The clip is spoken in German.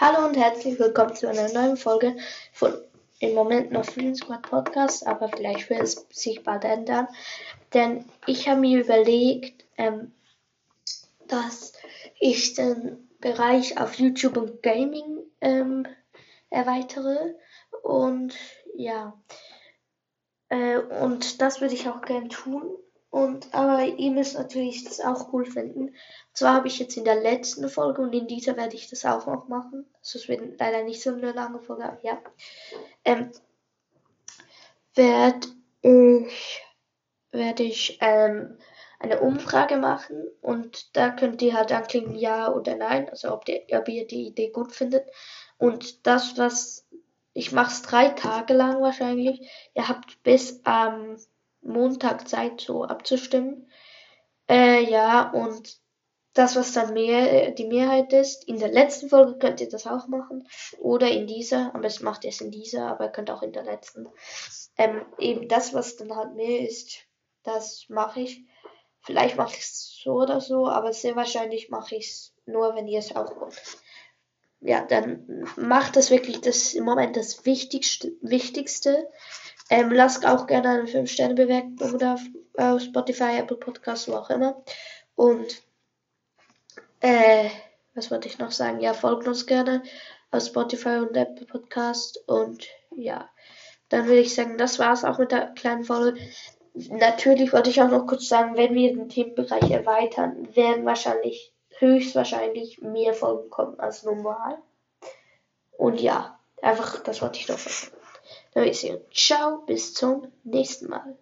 Hallo und herzlich willkommen zu einer neuen Folge von im Moment noch Freedom Squad Podcast, aber vielleicht wird es sich bald ändern. Denn ich habe mir überlegt, ähm, dass ich den Bereich auf YouTube und Gaming ähm, erweitere. Und ja, äh, und das würde ich auch gern tun. Und aber ihr müsst natürlich das auch cool finden. Und zwar habe ich jetzt in der letzten Folge und in dieser werde ich das auch noch machen. Also es wird leider nicht so eine lange Folge, aber ja. Ähm, werde ich werde ich ähm, eine Umfrage machen und da könnt ihr halt anklicken ja oder nein, also ob, die, ob ihr die Idee gut findet. Und das, was ich mache es drei Tage lang wahrscheinlich. Ihr habt bis am ähm, Montag Zeit, so abzustimmen. Äh, ja, und das, was dann mehr, äh, die Mehrheit ist, in der letzten Folge könnt ihr das auch machen. Oder in dieser, am besten macht ihr es in dieser, aber ihr könnt auch in der letzten. Ähm, eben das, was dann halt mehr ist, das mache ich. Vielleicht mache ich es so oder so, aber sehr wahrscheinlich mache ich es nur, wenn ihr es auch wollt. Ja, dann macht das wirklich das im Moment das Wichtigste. Wichtigste. Ähm, lasst auch gerne eine 5-Sterne-Bewertung oder auf Spotify, Apple Podcasts, wo auch immer. Und äh, was wollte ich noch sagen? Ja, folgt uns gerne auf Spotify und Apple Podcast. Und ja, dann würde ich sagen, das war's auch mit der kleinen Folge. Natürlich wollte ich auch noch kurz sagen, wenn wir den Themenbereich erweitern, werden wahrscheinlich, höchstwahrscheinlich mehr Folgen kommen als normal. Und ja, einfach, das wollte ich noch sagen. Dann würde ich sagen, ciao, bis zum nächsten Mal.